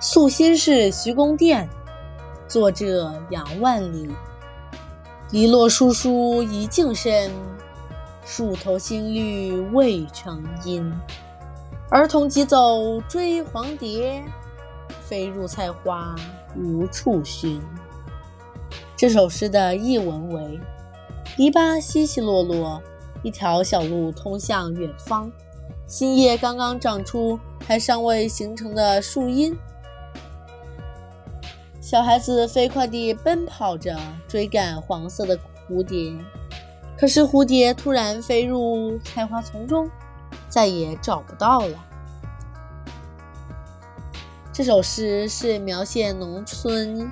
宿新市徐公店，作者杨万里。篱落疏疏一径深，树头新绿未成阴。儿童急走追黄蝶，飞入菜花无处寻。这首诗的译文为：篱笆稀稀落落，一条小路通向远方。新叶刚刚长出，还尚未形成的树荫。小孩子飞快地奔跑着追赶黄色的蝴蝶，可是蝴蝶突然飞入菜花丛中，再也找不到了。这首诗是描写农村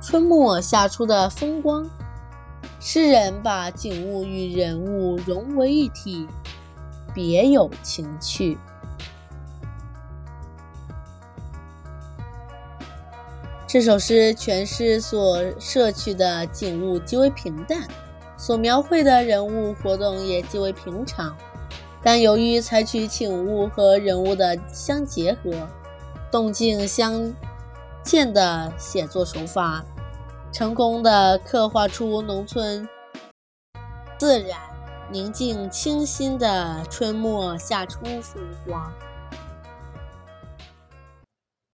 春末夏初的风光，诗人把景物与人物融为一体，别有情趣。这首诗全诗所摄取的景物极为平淡，所描绘的人物活动也极为平常，但由于采取景物和人物的相结合、动静相间的写作手法，成功的刻画出农村自然、宁静、清新的春末夏初风光。